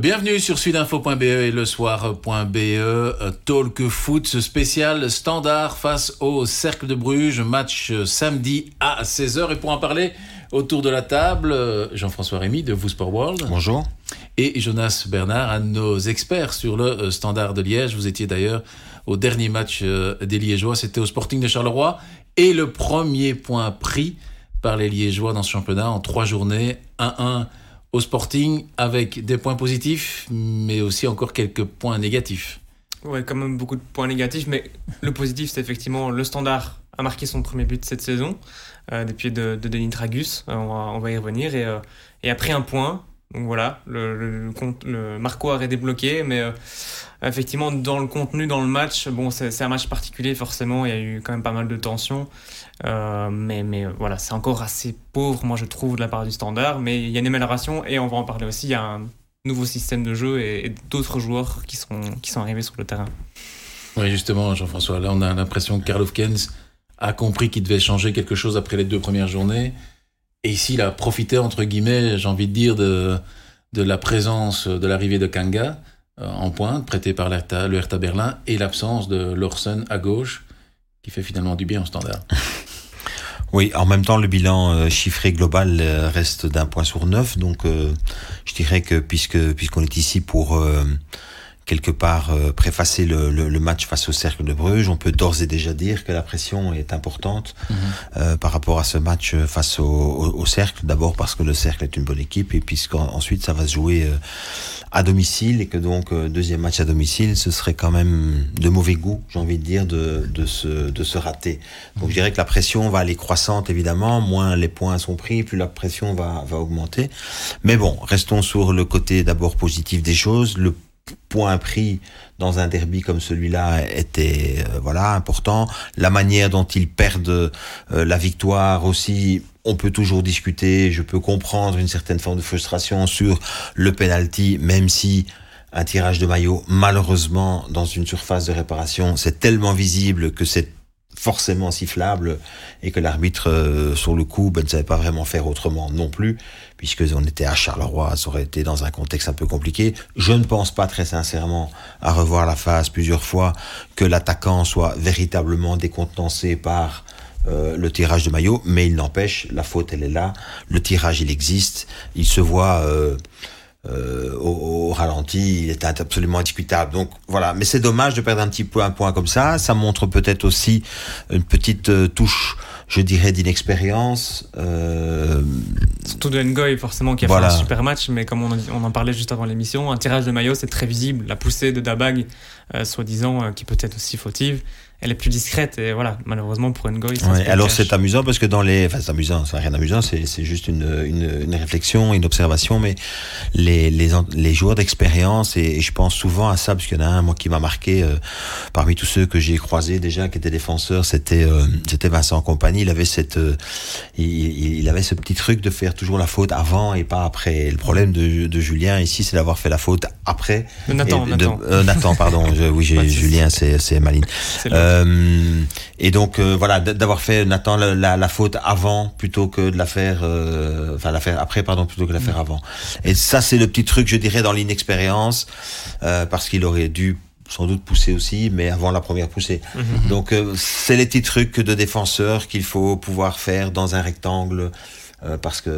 Bienvenue sur sudinfo.be et le soir.be. Talk foot spécial standard face au Cercle de Bruges. Match samedi à 16h. Et pour en parler autour de la table, Jean-François Rémy de Vous Sport World. Bonjour. Et Jonas Bernard, un de nos experts sur le standard de Liège. Vous étiez d'ailleurs au dernier match des Liégeois. C'était au Sporting de Charleroi. Et le premier point pris par les Liégeois dans ce championnat en trois journées. 1-1 au Sporting avec des points positifs, mais aussi encore quelques points négatifs. Ouais, quand même beaucoup de points négatifs, mais le positif, c'est effectivement le Standard a marqué son premier but cette saison, euh, des pieds de, de Denis Tragus, euh, on, va, on, va, y revenir, et, euh, et après un point, donc voilà, le, le, le, le est débloqué, mais euh, effectivement, dans le contenu, dans le match, bon, c'est un match particulier, forcément, il y a eu quand même pas mal de tensions. Euh, mais, mais voilà, c'est encore assez pauvre, moi je trouve, de la part du standard. Mais il y a une amélioration et on va en parler aussi. Il y a un nouveau système de jeu et, et d'autres joueurs qui sont, qui sont arrivés sur le terrain. Oui, justement, Jean-François, là on a l'impression que Karl Hofkens a compris qu'il devait changer quelque chose après les deux premières journées. Et ici, il a profité, entre guillemets, j'ai envie de dire, de, de la présence, de l'arrivée de Kanga euh, en pointe, prêté par le Hertha Berlin, et l'absence de Lorsen à gauche, qui fait finalement du bien au standard. Oui, en même temps, le bilan euh, chiffré global euh, reste d'un point sur neuf, donc euh, je dirais que puisque puisqu'on est ici pour quelque part euh, préfacer le, le, le, match face au Cercle de Bruges, on peut d'ores et déjà dire que la pression est importante mm -hmm. par rapport à ce match face au, au, au Cercle. D'abord parce que le Cercle est une bonne équipe et puisqu'ensuite ça va se jouer à domicile et que donc deuxième match à domicile, ce serait quand même de mauvais goût, j'ai envie de dire, de, de, se, de se rater. Donc je dirais que la pression va aller croissante évidemment, moins les points sont pris, plus la pression va, va augmenter. Mais bon, restons sur le côté d'abord positif des choses. Le point pris dans un derby comme celui-là était euh, voilà important. La manière dont ils perdent euh, la victoire aussi, on peut toujours discuter. Je peux comprendre une certaine forme de frustration sur le penalty, même si un tirage de maillot, malheureusement, dans une surface de réparation, c'est tellement visible que c'est forcément sifflable et que l'arbitre euh, sur le coup ben, ne savait pas vraiment faire autrement non plus puisque on était à Charleroi ça aurait été dans un contexte un peu compliqué. Je ne pense pas très sincèrement à revoir la phase plusieurs fois que l'attaquant soit véritablement décontenancé par euh, le tirage de maillot mais il n'empêche la faute elle est là. Le tirage il existe. Il se voit euh, euh, au, au, ralenti, il était absolument indiscutable. Donc voilà, mais c'est dommage de perdre un petit peu un point comme ça. Ça montre peut-être aussi une petite euh, touche, je dirais, d'inexpérience. Euh... Surtout de Ngoy, forcément, qui a voilà. fait un super match, mais comme on, on en parlait juste avant l'émission, un tirage de maillot, c'est très visible. La poussée de Dabag, euh, soi-disant, qui peut être aussi fautive elle est plus discrète et voilà malheureusement pour Ngoy ouais, alors c'est amusant parce que dans les enfin c'est amusant c'est rien d'amusant c'est c'est juste une, une, une réflexion une observation mais les les, les joueurs d'expérience et, et, je pense souvent à ça parce qu'il y en a un moi qui m'a marqué euh, parmi tous ceux que j'ai croisés déjà qui étaient défenseurs c'était euh, c'était Vincent Compagnie. Il avait cette euh, il, il, avait ce petit truc de faire toujours la faute avant et pas après. Le problème de, de Julien ici c'est d'avoir fait la faute après. Nathan Nathan. Euh, Nathan pardon je, oui Julien c'est c'est Maline euh, et donc euh, voilà d'avoir fait Nathan la, la, la, faute avant plutôt que de la faire euh, enfin la faire après pardon plutôt que de la faire avant et ça c'est le petit truc je dirais dans l'inexpérience parce qu'il aurait dû sans doute pousser aussi, mais avant la première poussée. Mm -hmm. Donc c'est les petits trucs de défenseurs qu'il faut pouvoir faire dans un rectangle parce que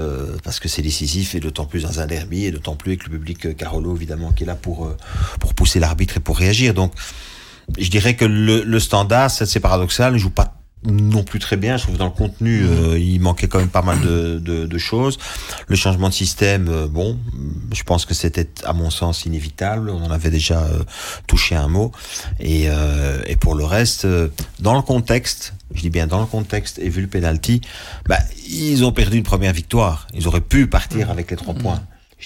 parce que c'est décisif et d'autant plus dans un derby et d'autant plus avec le public Carolo évidemment qui est là pour pour pousser l'arbitre et pour réagir. Donc je dirais que le, le standard, c'est paradoxal, ne joue pas non plus très bien. Je trouve dans le contenu, euh, il manquait quand même pas mal de, de, de choses. Le changement de système, euh, bon, je pense que c'était à mon sens inévitable. On en avait déjà euh, touché un mot. Et, et pour le reste, dans le contexte, je dis bien dans le contexte et vu le penalty, bah, ils ont perdu une première victoire. Ils auraient pu partir avec les trois points.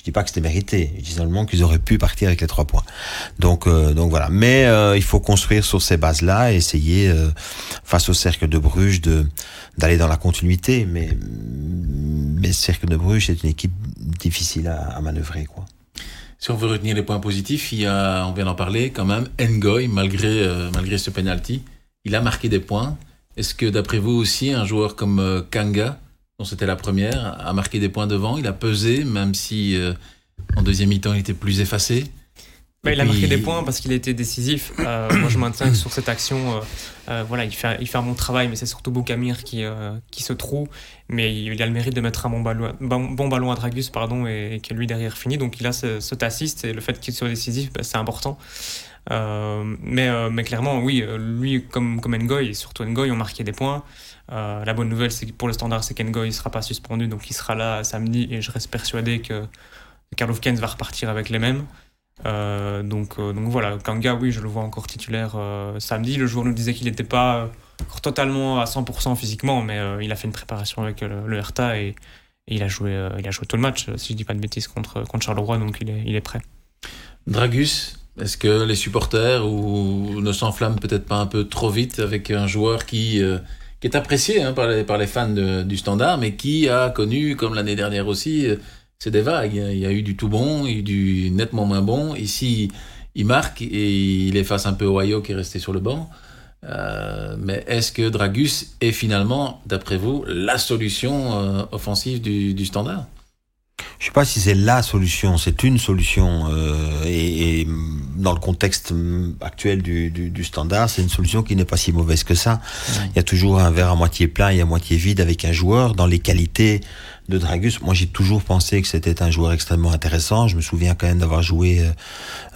Dis pas que c'était mérité. Je dis seulement qu'ils auraient pu partir avec les trois points. Donc, euh, donc voilà. Mais euh, il faut construire sur ces bases-là et essayer, euh, face au cercle de Bruges, d'aller dans la continuité. Mais mais cercle de Bruges, c'est une équipe difficile à, à, manœuvrer, quoi. Si on veut retenir les points positifs, il y a, on vient d'en parler quand même, Ngoy, malgré malgré ce penalty, il a marqué des points. Est-ce que d'après vous aussi, un joueur comme Kanga dont c'était la première, a marqué des points devant. Il a pesé, même si euh, En deuxième mi-temps, il était plus effacé. Bah, il a marqué des points parce qu'il a été décisif. Euh, moi, je maintiens que sur cette action, euh, voilà, il fait, il fait un bon travail, mais c'est surtout Boukamir qui, qui se trouve. Mais il a le mérite de mettre un bon ballon, bon, ballon à Dragus pardon, et, que lui derrière finit. Donc il a ce, cet assist et le fait qu'il soit décisif, bah, c'est important. Mais, mais clairement, oui, lui comme, comme Ngoy, et surtout Ngoy, ont marqué des points. la bonne nouvelle, c'est que pour le standard, c'est qu'Ngoy ne sera pas suspendu, donc il sera là samedi et je reste persuadé que Karl va repartir avec les mêmes. Euh, donc, euh, donc voilà, Kanga, oui, je le vois encore titulaire euh, samedi. Le joueur nous disait qu'il n'était pas totalement à 100% physiquement, mais il a fait une préparation avec le, Hertha et, il, a joué, il a joué tout le match, si je dis pas de bêtises, contre, contre Charleroi, donc il est, il est prêt. Dragus, est-ce que les supporters ne s'enflamment peut-être pas un peu trop vite avec un joueur qui, qui est apprécié hein, par, les, fans du Standard, mais qui a connu, comme l'année dernière aussi, c'est des vagues. Il y a eu du tout bon, il y a eu du nettement moins bon. Ici, il marque et il efface un peu Ohio qui est resté sur le banc. Euh, mais est-ce que Dragus est finalement, d'après vous, la solution euh, offensive du, standard? Je ne sais pas si c'est la solution, c'est une solution. Euh, et, dans le contexte actuel du, standard, c'est une solution qui n'est pas si mauvaise que ça. Il y a toujours un verre à moitié plein et à moitié vide avec un joueur dans les qualités de Dragus. Moi, j'ai toujours pensé que c'était un joueur extrêmement intéressant. Je me souviens quand même d'avoir joué euh,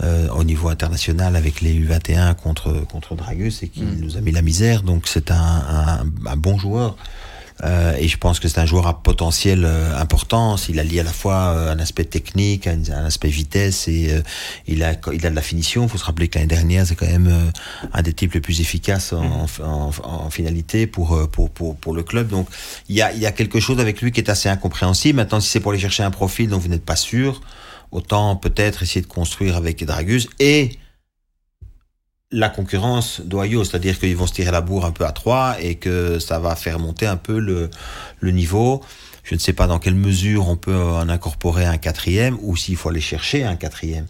euh, au niveau international avec les U21 contre contre Dragus et qui mm. nous a mis la misère. Donc, c'est un, un, un bon joueur. Euh, et je pense que c'est un joueur à potentiel euh, important. Il a lié à la fois euh, un aspect technique, un, aspect vitesse et il, a, il a de la finition. Il faut se rappeler que l'année dernière, c'est quand même un des types les plus efficaces en, en, en, finalité pour, pour, pour, pour, le club. Donc il y, a, il y a quelque chose avec lui qui est assez incompréhensible. Maintenant, si c'est pour aller chercher un profil dont vous n'êtes pas sûr, autant peut-être essayer de construire avec Dragus et la concurrence d'Ohio, c'est-à-dire qu'ils vont se tirer la bourre un peu à trois et que ça va faire monter un peu le, niveau. Je ne sais pas dans quelle mesure on peut en incorporer un quatrième ou s'il faut aller chercher un quatrième.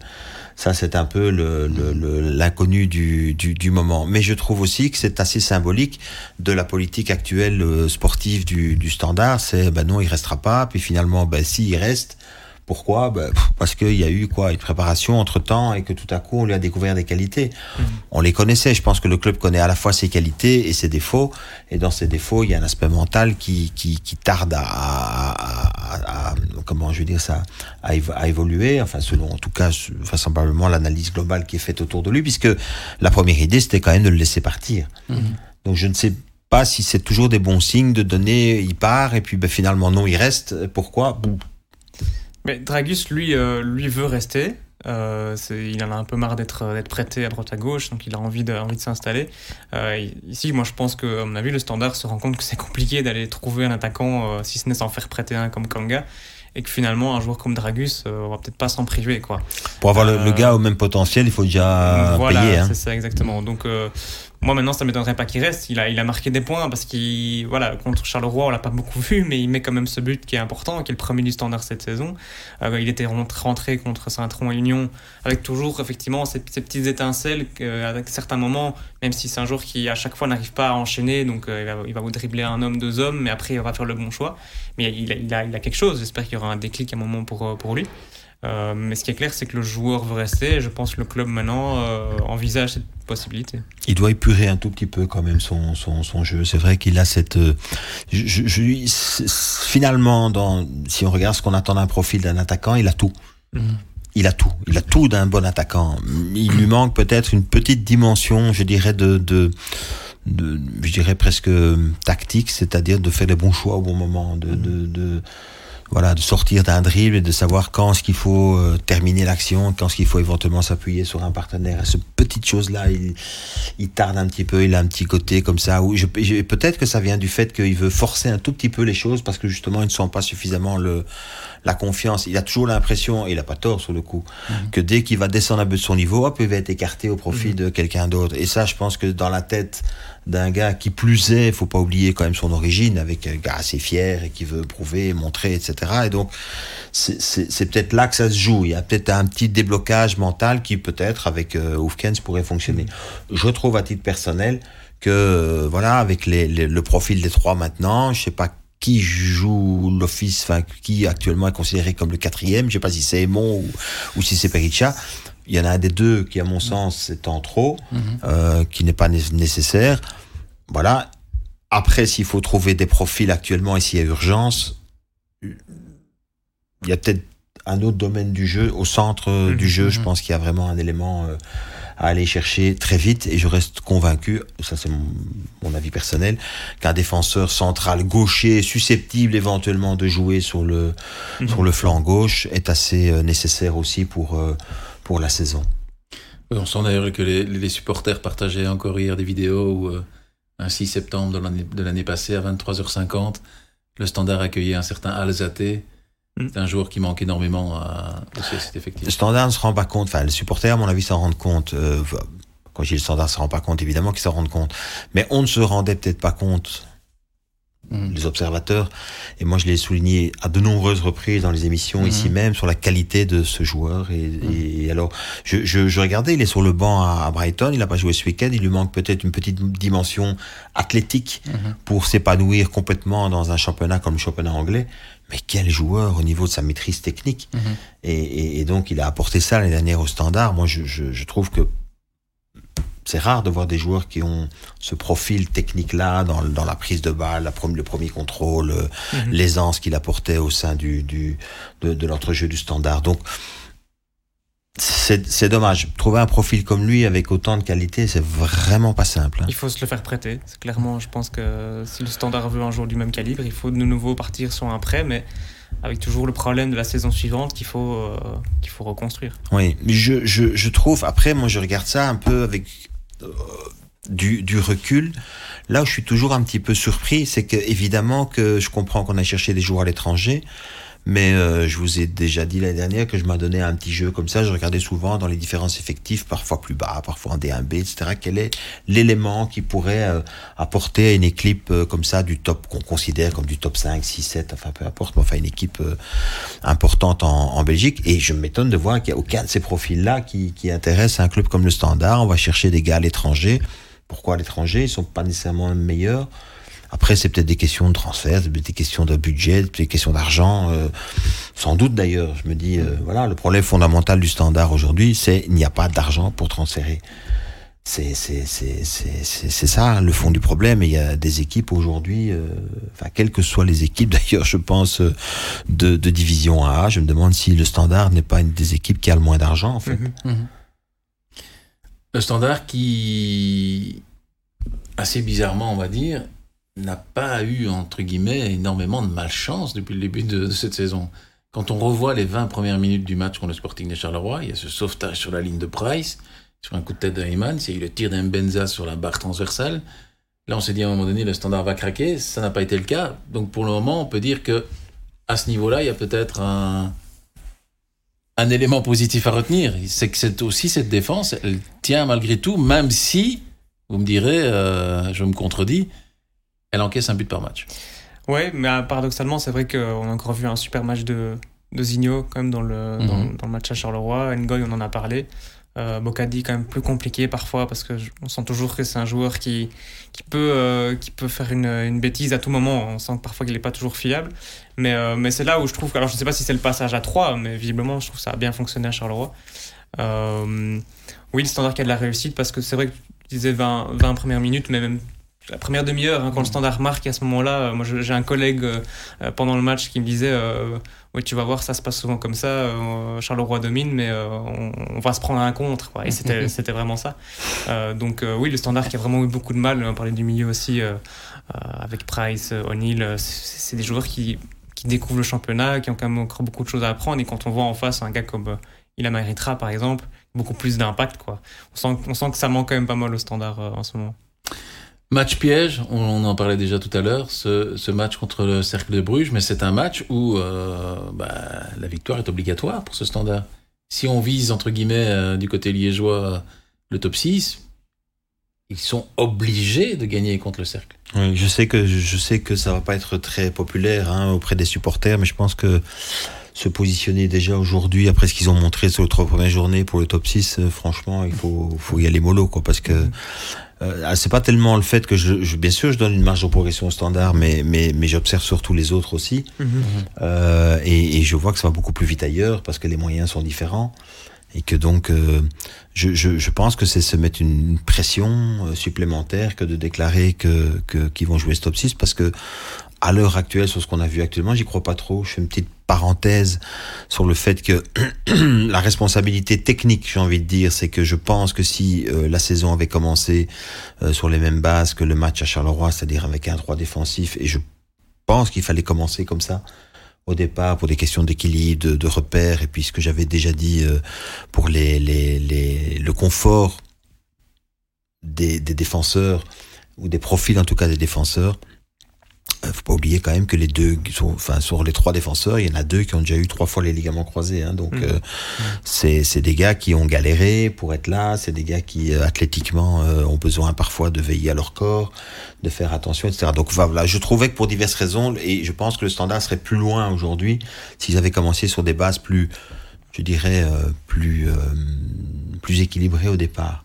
Ça, c'est un peu l'inconnu du, moment. Mais je trouve aussi que c'est assez symbolique de la politique actuelle euh, sportive du, du standard. C'est, ben non, il restera pas. Puis finalement, ben si, il reste pourquoi ben, Parce qu'il y a eu quoi une préparation entre temps et que tout à coup on lui a découvert des qualités. Mhm. On les connaissait. Je pense que le club connaît à la fois ses qualités et ses défauts. Et dans ses défauts, il y a un aspect mental qui, qui, qui tarde à, à, à, comment je veux dire ça à, évoluer. Enfin, selon en tout cas vraisemblablement l'analyse globale qui est faite autour de lui, puisque la première idée c'était quand même de le laisser partir. Mhm. Donc je ne sais pas si c'est toujours des bons signes de donner, il part et puis ben, finalement non, il reste. Pourquoi? Mais Dragus, lui, euh, lui veut rester. Euh, il en a un peu marre d'être d'être prêté à droite à gauche, donc il a envie de, envie de s'installer. Euh, ici, moi, je pense que, à mon avis, le standard se rend compte que c'est compliqué d'aller trouver un attaquant, euh, si ce n'est s'en faire prêter un comme Kanga, et que finalement, un joueur comme Dragus, euh, on va peut-être pas s'en priver, quoi. Pour avoir le, gars au même potentiel, il faut déjà voilà, payer. Hein. c'est ça, exactement. Donc, moi, maintenant, ça m'étonnerait pas qu'il reste. Il a, il a marqué des points parce qu'il, voilà, contre Charleroi, on l'a pas beaucoup vu, mais il met quand même ce but qui est important, qui est le premier du standard cette saison. Euh, il était rentré contre Saint-Tron et Union avec toujours, effectivement, ces, petites étincelles qu'à certains moments, même si c'est un joueur qui, à chaque fois, n'arrive pas à enchaîner, donc euh, il, va, il, va, vous dribbler un homme, deux hommes, mais après, il va faire le bon choix. Mais il a, il a, il a quelque chose. J'espère qu'il y aura un déclic à un moment pour, euh, pour lui. Euh, mais ce qui est clair, c'est que le joueur veut rester. Et je pense que le club maintenant euh, envisage cette possibilité. Il doit épurer un tout petit peu quand même son, son, son jeu. C'est vrai qu'il a cette. Euh, je, je, finalement, dans, si on regarde ce qu'on attend d'un profil d'un attaquant, il a tout. Mhm. Il a tout. Il a tout d'un bon attaquant. Il lui manque peut-être une petite dimension, je dirais, de, de de, je dirais presque tactique, c'est-à-dire de faire les bons choix au bon moment, de, de, de, voilà, de sortir d'un dribble et de savoir quand est-ce qu'il faut euh, terminer l'action, quand est-ce qu'il faut éventuellement s'appuyer sur un partenaire. Et ce petite chose-là, il, tarde un petit peu, il a un petit côté comme ça. Peut-être que ça vient du fait qu'il veut forcer un tout petit peu les choses parce que justement, il ne sent pas suffisamment le, la confiance. Il a toujours l'impression, il n'a pas tort sur le coup, mhm. que dès qu'il va descendre un peu de son niveau, hop, il va être écarté au profit mhm. de quelqu'un d'autre. Et ça, je pense que dans la tête d'un gars qui plus est, faut pas oublier quand même son origine, avec un gars assez fier et qui veut prouver, montrer, etc. Et donc, c'est peut-être là que ça se joue. Il y a peut-être un petit déblocage mental qui peut-être avec euh, Oufkens pourrait fonctionner. Je trouve à titre personnel que euh, voilà, avec les, le profil des trois maintenant, je sais pas qui joue l'office, enfin qui actuellement est considéré comme le quatrième. Je sais pas si c'est Aymon ou, ou si c'est Pericha. Il y en a un des deux qui, à mon sens, est en trop, euh, qui n'est pas nécessaire. Voilà. Après, s'il faut trouver des profils actuellement et s'il y a urgence, il y a peut-être un autre domaine du jeu. Au centre euh, du jeu, je pense qu'il y a vraiment un élément euh, à aller chercher très vite et je reste convaincu, ça c'est mon, mon, avis personnel, qu'un défenseur central gaucher susceptible éventuellement de jouer sur le, sur le flanc gauche est assez euh, nécessaire aussi pour, euh, pour la saison. On sent d'ailleurs que les, les, supporters partageaient encore hier des vidéos où euh, un 6 septembre de l'année passée à 23h50, le standard accueillait un certain Alzate c'est un joueur qui manque énormément à, cet effectif. Le standard ne se rend pas compte, enfin, les supporters, à mon avis, s'en rendent compte. Euh, quand je dis le standard ne se rend pas compte, évidemment qu'ils s'en rendent compte. Mais on ne se rendait peut-être pas compte, mmh. les observateurs. Et moi, je l'ai souligné à de nombreuses reprises dans les émissions mmh. ici même sur la qualité de ce joueur. Et, mmh. et alors, je, je, je, regardais, il est sur le banc à, à Brighton, il n'a pas joué ce week-end, il lui manque peut-être une petite dimension athlétique pour s'épanouir complètement dans un championnat comme le championnat anglais mais quel joueur au niveau de sa maîtrise technique. -hmm. et, et, et, donc, il a apporté ça l'année dernière au standard. Moi, je, je, je trouve que c'est rare de voir des joueurs qui ont ce profil technique-là dans, dans, la prise de balle, la, le premier contrôle, mm -hmm. l'aisance qu'il apportait au sein du, du, de, de l'entrejeu du standard. Donc, c'est dommage. Trouver un profil comme lui avec autant de qualité, c'est vraiment pas simple. Hein. Il faut se le faire prêter. Clairement, je pense que si le standard veut un jour du même calibre, il faut de nouveau partir sur un prêt, mais avec toujours le problème de la saison suivante qu'il faut, euh, qu'il faut reconstruire. Oui, mais je, je, je, trouve, après, moi je regarde ça un peu avec euh, du, du recul. Là où je suis toujours un petit peu surpris, c'est que évidemment que je comprends qu'on a cherché des joueurs à l'étranger, mais euh, je vous ai déjà dit l'année dernière que je m'adonnais à un petit jeu comme ça. Je regardais souvent dans les différents effectifs, parfois plus bas, parfois en D1B, etc. Quel est l'élément qui pourrait euh, apporter à une équipe euh, comme ça du top qu'on considère comme du top 5, 6, 7, enfin peu importe, mais enfin une équipe euh, importante en, en, Belgique. Et je m'étonne de voir qu'il n'y a aucun de ces profils-là qui, qui intéresse un club comme le Standard. On va chercher des gars à l'étranger. Pourquoi à l'étranger? Ils sont pas nécessairement meilleurs. Après, c'est peut-être des questions de transfert, des questions de budget, des questions d'argent, euh, sans doute d'ailleurs. Je me dis, euh, voilà, le problème fondamental du standard aujourd'hui, c'est il n'y a pas d'argent pour transférer. C'est c'est ça le fond du problème. Et il y a des équipes aujourd'hui, euh, enfin quelles que soient les équipes d'ailleurs, je pense de, division A. Je me demande si le Standard n'est pas une des équipes qui a le moins d'argent en fait. Mm -hmm. Le Standard qui assez bizarrement, on va dire, n'a pas eu, entre guillemets, énormément de malchance depuis le début de, de, cette saison. Quand on revoit les 20 premières minutes du match contre le Sporting de Charleroi, il y a ce sauvetage sur la ligne de Price, sur un coup de tête d'Ayman, il y a eu le tir d'un Benza sur la barre transversale. Là, on s'est dit à un moment donné, le standard va craquer. Ça n'a pas été le cas. Donc, pour le moment, on peut dire que à ce niveau-là, il y a peut-être un, un élément positif à retenir. C'est que c'est aussi cette défense, elle tient malgré tout, même si, vous me direz, euh, je me contredis, elle encaisse un but par match. Ouais, mais paradoxalement, c'est vrai qu'on a encore vu un super match de, de Zigno quand même dans le, -hmm. dans, dans, le match à Charleroi. Ngoy, on en a parlé. Euh, Bocadi quand même plus compliqué parfois parce que on sent toujours que c'est un joueur qui, qui, peut, euh, qui peut faire une, une, bêtise à tout moment. On sent que parfois qu'il n'est pas toujours fiable. Mais, euh, mais c'est là où je trouve que, alors je ne sais pas si c'est le passage à 3, mais visiblement je trouve que ça a bien fonctionné à Charleroi. Euh, oui, le standard qui a de la réussite parce que c'est vrai que tu disais 20, 20 premières minutes, mais même la première demi-heure, hein, quand le standard marque à ce moment-là, euh, moi j'ai un collègue euh, pendant le match qui me disait euh, Oui, tu vas voir, ça se passe souvent comme ça. Euh, Charleroi domine, mais euh, on, on, va se prendre un contre. Quoi. Et c'était vraiment ça. donc, oui, le standard qui a vraiment eu beaucoup de mal, on parlait du milieu aussi avec Price, O'Neill. C'est des joueurs qui, qui, découvrent le championnat, qui ont quand même encore beaucoup de choses à apprendre. Et quand on voit en face un gars comme Ilama Eritrea, par exemple, beaucoup plus d'impact. On sent, on sent que ça manque quand même pas mal au standard en ce moment. Match piège, on en parlait déjà tout à l'heure, ce, ce, match contre le Cercle de Bruges, mais c'est un match où euh, bah, la victoire est obligatoire pour ce standard. Si on vise, entre guillemets, euh, du côté liégeois, le top 6, ils sont obligés de gagner contre le Cercle. Je sais que, je sais que ça va pas être très populaire hein, auprès des supporters, mais je pense que se positionner déjà aujourd'hui après ce qu'ils ont montré sur les trois premières journées pour le top 6, euh, franchement, il faut, faut y aller mollo, quoi, parce que euh, ah, c'est pas tellement le fait que je, je, bien sûr, je donne une marge de progression au standard, mais, mais, mais j'observe surtout les autres aussi. Mhm. Euh, et, et je vois que ça va beaucoup plus vite ailleurs parce que les moyens sont différents. Et que donc, euh, je, je, je pense que c'est se mettre une pression euh, supplémentaire que de déclarer que que- qu'ils vont jouer ce top 6 parce que à l'heure actuelle, sur ce qu'on a vu actuellement, j'y crois pas trop. Je fais une petite parenthèse sur le fait que la responsabilité technique, j'ai envie de dire, c'est que je pense que si euh, la saison avait commencé euh, sur les mêmes bases que le match à Charleroi, c'est-à-dire avec un 3 défensif, et je pense qu'il fallait commencer comme ça au départ pour des questions d'équilibre, de, de repères, et puis ce que j'avais déjà dit euh, pour les, les, les, le confort des, des défenseurs, ou des profils en tout cas des défenseurs. Euh, faut pas oublier quand même que les deux, sont, enfin sur les trois défenseurs, il y en a deux qui ont déjà eu trois fois les ligaments croisés. Hein, donc Mhm. euh, c'est c'est des gars qui ont galéré pour être là. C'est des gars qui euh, athlétiquement euh, ont besoin parfois de veiller à leur corps, de faire attention, etc. Donc voilà, je trouvais que pour diverses raisons, et je pense que le standard serait plus loin aujourd'hui s'ils avaient commencé sur des bases plus, je dirais, euh, plus euh, plus équilibrées au départ.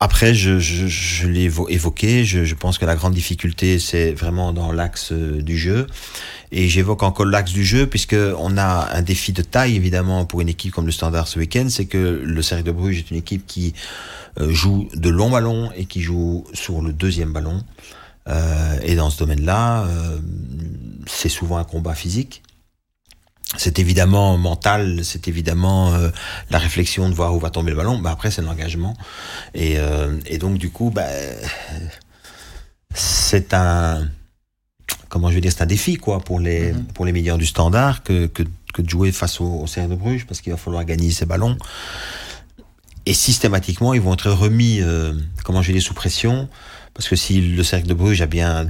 Après, je, je, je l'ai évo- évoqué, je, je pense que la grande difficulté, c'est vraiment dans l'axe euh, du jeu. Et j'évoque encore l'axe du jeu, puisque on a un défi de taille, évidemment, pour une équipe comme le Standard ce week-end, c'est que le Cercle de Bruges est une équipe qui euh, joue de longs ballons et qui joue sur le deuxième ballon. Euh, et dans ce domaine-là, euh, c'est souvent un combat physique. C'est évidemment mental, c'est évidemment euh, la réflexion de voir où va tomber le ballon. Bah après, c'est l'engagement. Et, euh, et donc, du coup, bah, c'est un. Comment je vais dire, c'est un défi, quoi, pour les, Mhm. pour les meilleurs du standard que, que, que de jouer face au, au Cercle de Bruges, parce qu'il va falloir gagner ces ballons. Et systématiquement, ils vont être remis, euh, comment je vais dire, sous pression, parce que si le Cercle de Bruges a bien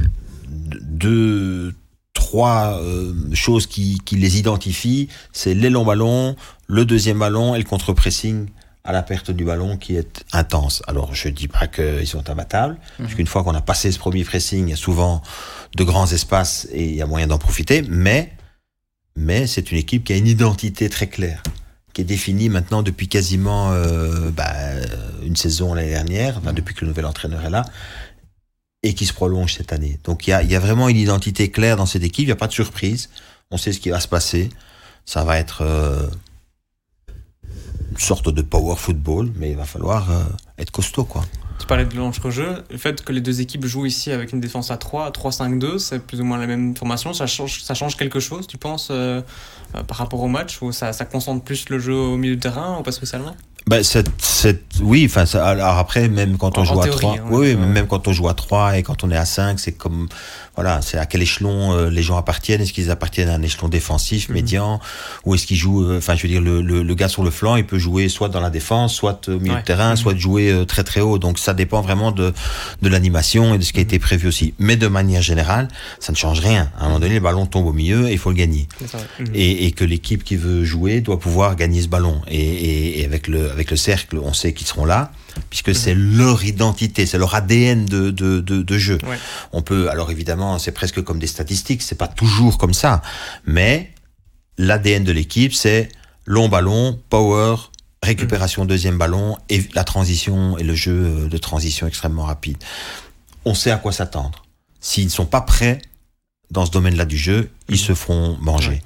deux, trois euh, choses qui, qui les identifient, c'est les longs ballons, le deuxième ballon et le contre-pressing à la perte du ballon qui est intense. Alors je dis pas qu'ils sont imbattables, parce qu'une fois qu'on a passé ce premier pressing, il y a souvent de grands espaces et il y a moyen d'en profiter, mais, mais c'est une équipe qui a une identité très claire qui est définie maintenant depuis quasiment euh, bah, une saison l'année dernière, enfin, depuis que le nouvel entraîneur est là, et qui se prolonge cette année. Donc il y a, vraiment une identité claire dans cette équipe, il n'y a pas de surprise, on sait ce qui va se passer, ça va être euh, une sorte de power football, mais il va falloir euh, être costaud quoi. Tu parlais de l'entre-jeu. Le fait que les deux équipes jouent ici avec une défense à 3, 3-5-2, c'est plus ou moins la même formation. Ça change, ça change quelque chose, tu penses, euh, par rapport au match Ou ça, ça concentre plus le jeu au milieu de terrain ou pas spécialement? Ben, c'est, c'est, oui, enfin, alors après, même quand on En- joue en à théorie, 3, hein, oui, oui, même quand on joue à 3 et quand on est à 5, c'est comme, voilà, c'est à quel échelon euh, les gens appartiennent. Est-ce qu'ils appartiennent à un échelon défensif, Mhm. médian, ou est-ce qu'ils jouent, euh, enfin, je veux dire, le, le, le gars sur le flanc, il peut jouer soit dans la défense, soit au milieu Ouais. de terrain, Mhm. soit jouer euh, très très haut. Donc ça dépend vraiment de, de l'animation et de ce qui a Mhm. été prévu aussi. Mais de manière générale, ça ne change rien. À un moment donné, le ballon tombe au milieu et il faut le gagner C'est ça, ouais. Et, et que l'équipe qui veut jouer doit pouvoir gagner ce ballon. Et, et, et avec le avec le cercle, on sait qu'ils seront là puisque c'est leur identité, c'est leur ADN de de, de, de jeu. Ouais. On peut alors évidemment, c'est presque comme des statistiques, c'est pas toujours comme ça, mais l'ADN de l'équipe, c'est long ballon, power, récupération deuxième ballon et la transition et le jeu euh, de transition extrêmement rapide. On sait à quoi s'attendre. S'ils ne sont pas prêts dans ce domaine-là du jeu, ils se feront manger.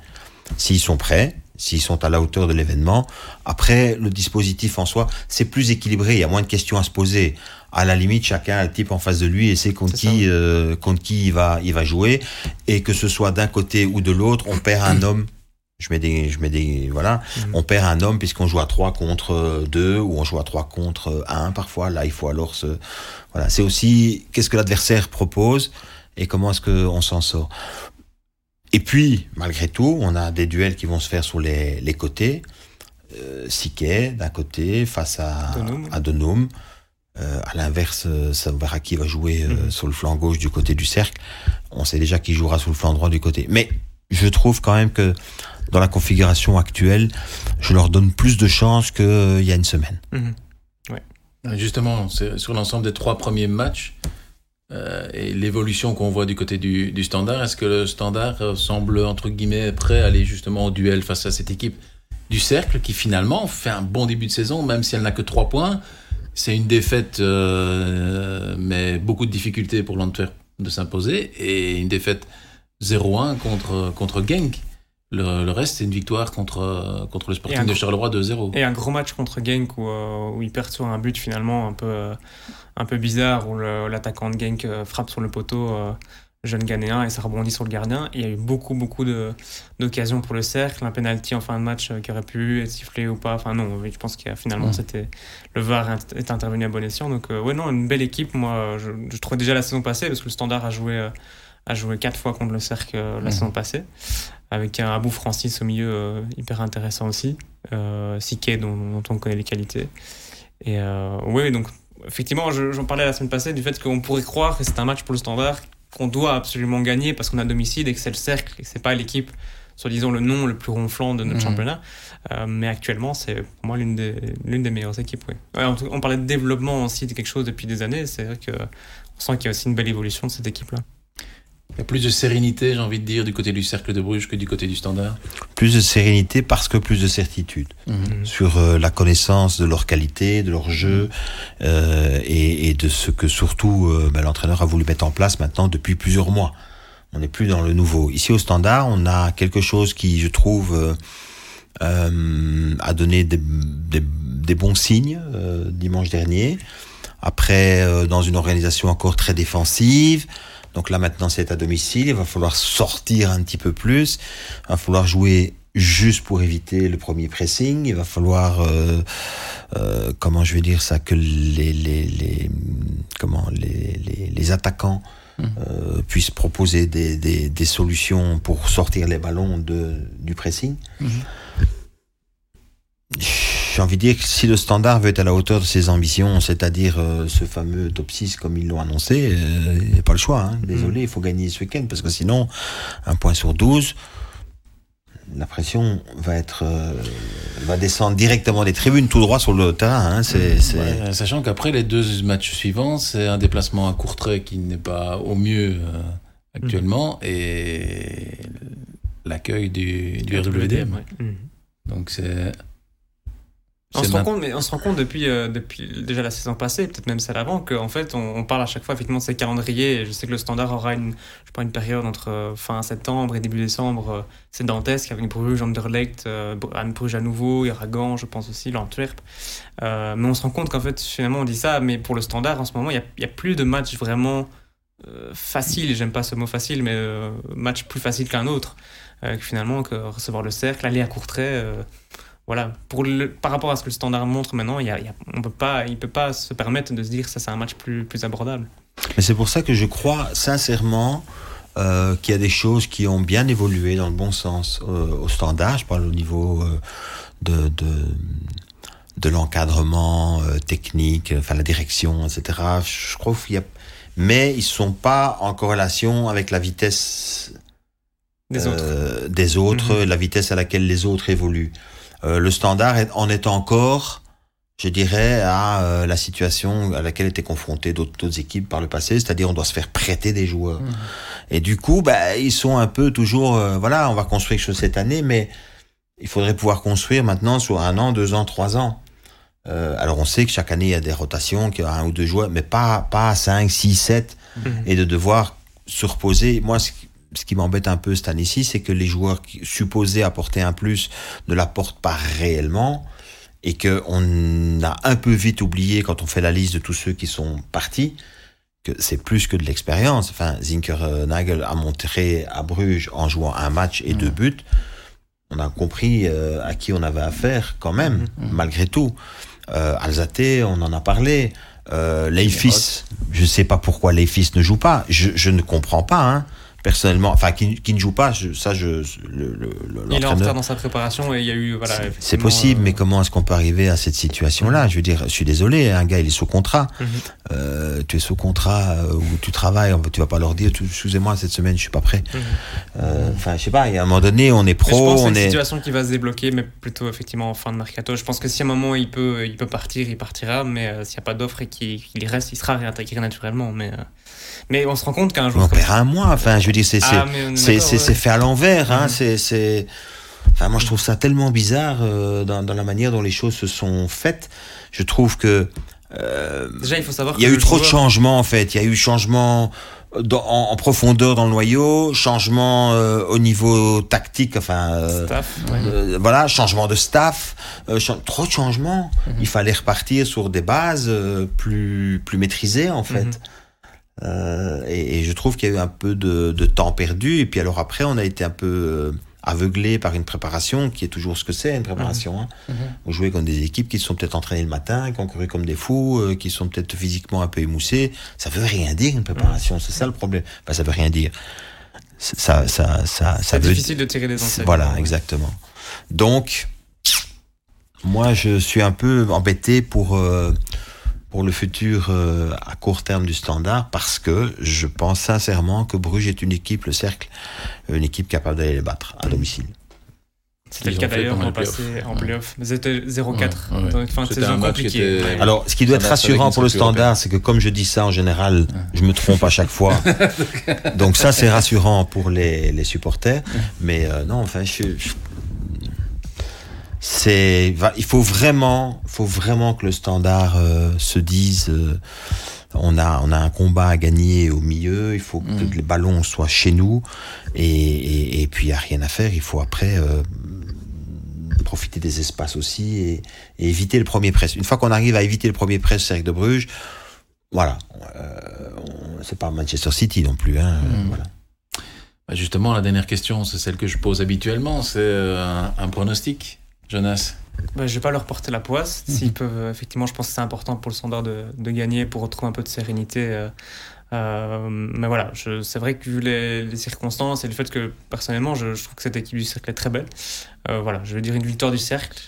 S'ils sont prêts, s'ils sont à la hauteur de l'événement, après, le dispositif en soi, c'est plus équilibré, il y a moins de questions à se poser. À la limite, chacun a le type en face de lui et sait contre qui, euh, contre qui il va, il va jouer. Et que ce soit d'un côté ou de l'autre, on perd un homme. Je mets des, je mets des, voilà. Mhm. On perd un homme puisqu'on joue à 3 contre euh, 2 ou on joue à 3 contre 1 parfois. Là, il faut alors se, voilà. C'est aussi, qu'est-ce que l'adversaire propose et comment est-ce qu'on s'en sort. Et puis, malgré tout, on a des duels qui vont se faire sur les, les côtés. Euh, Siquet, d'un côté, face à Donum. à Donum. Euh, à l'inverse, euh, ça verra qui va jouer euh, Mhm. sur le flanc gauche du côté du cercle. On sait déjà qui jouera sur le flanc droit du côté. Mais je trouve quand même que dans la configuration actuelle, je leur donne plus de chances qu'il y a une semaine. Mhm. Justement, c'est sur l'ensemble des trois premiers matchs, euh, et l'évolution qu'on voit du côté du, standard, est-ce que le standard semble, entre guillemets, prêt à aller justement au duel face à cette équipe du cercle qui finalement fait un bon début de saison, même si elle n'a que 3 points? C'est une défaite, euh, mais beaucoup de difficultés pour l'Antwerp de s'imposer, et une défaite 0-1 contre, contre. Le, le reste, c'est une victoire contre, contre le Sporting de Charleroi 2-0. Et un gros match contre Genk où, euh, où il perd sur un but finalement un peu, euh, un peu bizarre, où l'attaquant de Genk euh, frappe sur le poteau jeune Ghanéen et ça rebondit sur le gardien. il y a eu beaucoup, beaucoup d'occasions pour le cercle. Un penalty en fin de match qui aurait pu être sifflé ou pas. Enfin, non, je pense que finalement, mm. c'était le VAR est intervenu à bon escient. Donc, ouais, non, une belle équipe. Moi, je, je trouvais déjà la saison passée parce que le Standard a joué a joué quatre fois contre le cercle la mhm. saison passée, avec un Abou Francis au milieu euh, hyper intéressant aussi, euh, Siké dont, dont, on connaît les qualités. Et euh, oui, donc effectivement, j'en parlais la semaine passée du fait qu'on pourrait croire que c'est un match pour le standard qu'on doit absolument gagner parce qu'on a domicile et que c'est le cercle et que c'est pas l'équipe soi-disant le nom le plus ronflant de notre mhm. championnat. Euh, mais actuellement, c'est pour moi l'une des, l'une des meilleures équipes. Oui. on parlait de développement aussi de quelque chose depuis des années. C'est vrai qu'on sent qu'il y a aussi une belle évolution de cette équipe-là. Il y a plus de sérénité, j'ai envie de dire, du côté du cercle de Bruges que du côté du standard. Plus de sérénité parce que plus de certitude mhm. sur euh, la connaissance de leur qualité, de leur jeu euh, et, et, de ce que surtout euh, ben, l'entraîneur a voulu mettre en place maintenant depuis plusieurs mois. On n'est plus dans le nouveau. Ici au standard, on a quelque chose qui, je trouve, euh, euh a donné des, des, des bons signes dimanche dernier. Après, dans une organisation encore très défensive, donc là maintenant c'est à domicile, il va falloir sortir un petit peu plus, il va falloir jouer juste pour éviter le premier pressing, il va falloir euh, euh, comment je vais dire ça que les les, les comment les, les, les attaquants mmh. euh, puissent proposer des, des, des, solutions pour sortir les ballons de, du pressing. Mmh j'ai envie de dire que si le standard veut être à la hauteur de ses ambitions, c'est-à-dire euh, ce fameux top 6 comme ils l'ont annoncé, euh, il n'y a pas le choix. Hein. Désolé, mm. il faut gagner ce week-end parce que sinon, un point sur 12, la pression va être euh, va descendre directement des tribunes tout droit sur le terrain. Hein. C'est, ouais, sachant qu'après les deux matchs suivants, c'est un déplacement à court trait qui n'est pas au mieux actuellement mm. et l'accueil du, du RWDM. Mm. Donc c'est on se, rend compte, mais on se rend compte depuis, euh, depuis déjà la saison passée, peut-être même celle avant, qu'en fait, on, on, parle à chaque fois effectivement de ces calendriers. je sais que le Standard aura une, je pense, une période entre euh, fin septembre et début décembre. Euh, c'est dantesque avec Bruges, Anderlecht, euh, Bruges à nouveau, Gand, je pense aussi, l'Antwerp. Mais on se rend compte qu'en fait, finalement, on dit ça, mais pour le Standard, en ce moment, il n'y a, y a, plus de matchs vraiment faciles. J'aime pas ce mot facile, mais match plus facile qu'un autre. finalement, que recevoir le cercle, aller à court trait voilà, pour le, par rapport à ce que le standard montre maintenant, il y a, il y a, on peut pas, il peut pas se permettre de se dire que ça c'est un match plus, plus abordable. Mais c'est pour ça que je crois sincèrement euh, qu'il y a des choses qui ont bien évolué dans le bon sens euh, au standard. Je parle au niveau euh, de, de, de l'encadrement technique, enfin la direction, etc. Je crois qu'il y a, mais ils sont pas en corrélation avec la vitesse des autres, des autres -hmm. la vitesse à laquelle les autres évoluent. Euh, le standard en est encore, je dirais, à euh, la situation à laquelle étaient confrontées d'autres équipes par le passé, c'est-à-dire on doit se faire prêter des joueurs. Mmh. Et du coup, bah, ils sont un peu toujours, euh, voilà, on va construire quelque chose cette année, mais il faudrait pouvoir construire maintenant sur un an, deux ans, trois ans. Euh, alors on sait que chaque année il y a des rotations, qu'il y a un ou deux joueurs, mais pas pas cinq, six, sept, mmh. et de devoir se reposer. Moi, ce ce qui m'embête un peu cette année-ci, c'est que les joueurs qui, supposés apporter un plus ne l'apportent pas réellement et qu'on a un peu vite oublié quand on fait la liste de tous ceux qui sont partis que c'est plus que de l'expérience. Enfin, Zinker Nagel a montré à Bruges en jouant un match et mmh. deux buts. On a compris euh, à qui on avait affaire quand même, mmh. malgré tout. Euh, Alzate, on en a parlé. Euh, Leifis, je sais pas pourquoi Leifis ne joue pas. Je, je ne comprends pas. Hein personnellement, enfin qui, qui ne joue pas, je, ça je le, le, il est en retard dans sa préparation et il y a eu voilà. C'est possible, euh... mais comment est-ce qu'on peut arriver à cette situation-là? Je veux dire, je suis désolé, un gars il est sous contrat, mm -hmm. euh, tu es sous contrat euh, où tu travailles, tu vas pas leur dire, excusez-moi cette semaine je suis pas prêt. Mm -hmm. Enfin, je sais pas, il y a un moment donné on est pro, mais je pense on c'est une est situation qui va se débloquer, mais plutôt effectivement en fin de mercato. Je pense que si à un moment il peut, il peut partir, il partira, mais euh, s'il n'y a pas d'offre et qu'il reste, il sera réintégré naturellement, mais. Mais on se rend compte qu'un jour. On perd un mois. Enfin, je veux dire, c'est Ah, c'est ouais. c'est fait à l'envers. Hein, Mhm. c'est. Enfin, moi, je trouve ça tellement bizarre euh, dans, dans la manière dont les choses se sont faites. Je trouve que. euh, Déjà, il faut savoir. il y a eu trop de changements en fait. Il y a eu changement dans- en, en profondeur dans le noyau, changement euh, au niveau tactique, enfin euh, Staff, ouais. euh, voilà, changement de staff, cha- trop de changements. Mhm. Il fallait repartir sur des bases plus plus maîtrisées en fait. Mhm. Euh, et, et je trouve qu'il y a eu un peu de, de temps perdu. Et puis alors après, on a été un peu euh, aveuglé par une préparation qui est toujours ce que c'est une préparation. hein. Mhm. On jouait contre des équipes qui se sont peut-être entraînées le matin, qui ont couru comme des fous, euh, qui sont peut-être physiquement un peu émoussées. Ça veut rien dire une préparation, c'est ça le problème. Enfin, ça veut rien dire. C'est- Ça, ça, ça, ça veut difficile de tirer des enseignements. voilà, exactement. Donc, moi, je suis un peu embêté pour, euh, pour le futur euh, à court terme du standard parce que je pense sincèrement que Bruges est une équipe, le cercle, une équipe capable d'aller les battre à domicile. C'était le cas d'ailleurs les passé playoffs. en playoff. Mais c'était 0-4. Ouais, ouais. C'était un match était- Ouais. Alors, ce qui doit être rassurant pour le standard, c'est que comme je dis ça en général, je me trompe à chaque fois. Donc ça, c'est rassurant pour les, les supporters. Mais euh, non, enfin, je, je- c'est, il faut vraiment, faut vraiment que le standard euh, se dise. euh, on a, on a un combat à gagner au milieu. Il faut que Mm. les ballons soient chez nous. Et, et, et puis, il n'y a rien à faire. Il faut après euh, profiter des espaces aussi et, et éviter le premier press. Une fois qu'on arrive à éviter le premier press cercle de Bruges, voilà. C'est pas Manchester City non plus. Hein, Mm. voilà. Bah, Justement, la dernière question, c'est celle que je pose habituellement, c'est un, un pronostic, Jonas. Bah, je vais pas leur porter la poisse. Mhm. S'ils peuvent, effectivement, je pense que c'est important pour le standard de, de gagner, pour retrouver un peu de sérénité. euh, euh, mais voilà, c'est vrai que vu les, les circonstances et le fait que personnellement, je, je trouve que cette équipe du cercle est très belle. euh, voilà, je vais dire une victoire du cercle.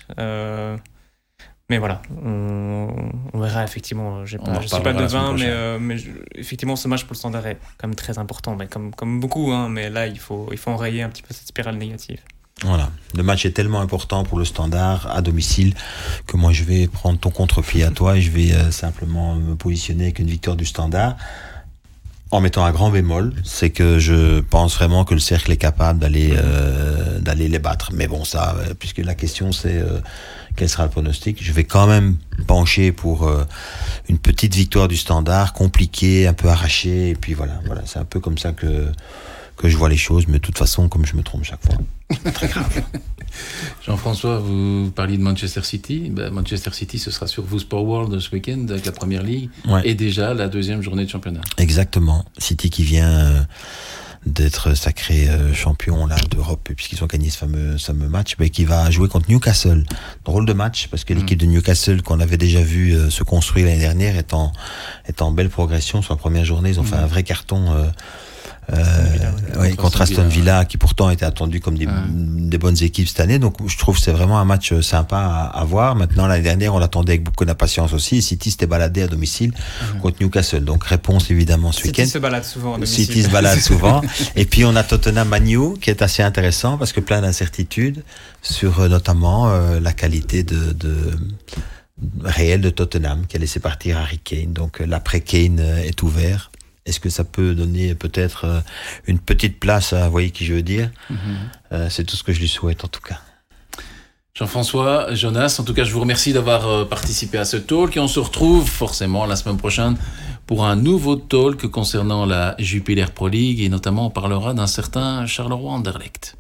mais voilà, on, on verra effectivement. On je suis pas devin, mais, prochaine. mais je- effectivement, ce match pour le standard est quand même très important, mais comme, comme beaucoup. Hein, mais là, il faut, il faut enrayer un petit peu cette spirale négative. Voilà. Le match est tellement important pour le standard à domicile que moi je vais prendre ton contre-pied à toi et je vais euh, simplement me positionner avec une victoire du standard en mettant un grand bémol, c'est que je pense vraiment que le cercle est capable d'aller euh, les battre. Mais bon, ça, euh, puisque la question c'est quel sera le pronostic, je vais quand même pencher pour une petite victoire du standard, compliquée, un peu arrachée, et puis voilà, voilà, c'est un peu comme ça que que je vois les choses, mais de toute façon, comme je me trompe chaque fois, très grave. Jean-François, vous parliez de Manchester City. Ben, Manchester City, ce sera sur vous Sport World ce week-end avec la première ligue Ouais. et déjà la deuxième journée de championnat. Exactement. City qui vient euh, d'être sacré euh, champion là d'Europe puisqu'ils ont gagné ce fameux, ce fameux match, mais qui va jouer contre Newcastle. Drôle de match parce que Mm. l'équipe de Newcastle qu'on avait déjà vu euh, se construire l'année dernière est en, est en belle progression sur la première journée. Ils ont fait Mm. un vrai carton. Euh, euh, Villa, ouais, Contre Aston Villa, qui pourtant était attendu comme des, Ouais. des bonnes équipes cette année. Donc je trouve que c'est vraiment un match euh, sympa à, à voir. Maintenant l'année dernière on l'attendait avec beaucoup d'impatience aussi. City s'était baladé à domicile contre Newcastle. Donc réponse évidemment ce week-end. City se balade souvent. à domicile. City se balade souvent. Et puis on a Tottenham Manu qui est assez intéressant parce que plein d'incertitudes sur euh, notamment euh, la qualité de, de réelle de Tottenham qui a laissé partir Harry Kane. Donc euh, l'après Kane euh, est ouvert. Est-ce que ça peut donner peut-être euh, une petite place à, vous voyez qui je veux dire Euh, C'est tout ce que je lui souhaite en tout cas. Jean-François, Jonas, en tout cas, je vous remercie d'avoir euh, participé à ce talk et on se retrouve forcément la semaine prochaine pour un nouveau talk concernant la Jupiler Pro League et notamment on parlera d'un certain Charleroi Anderlecht.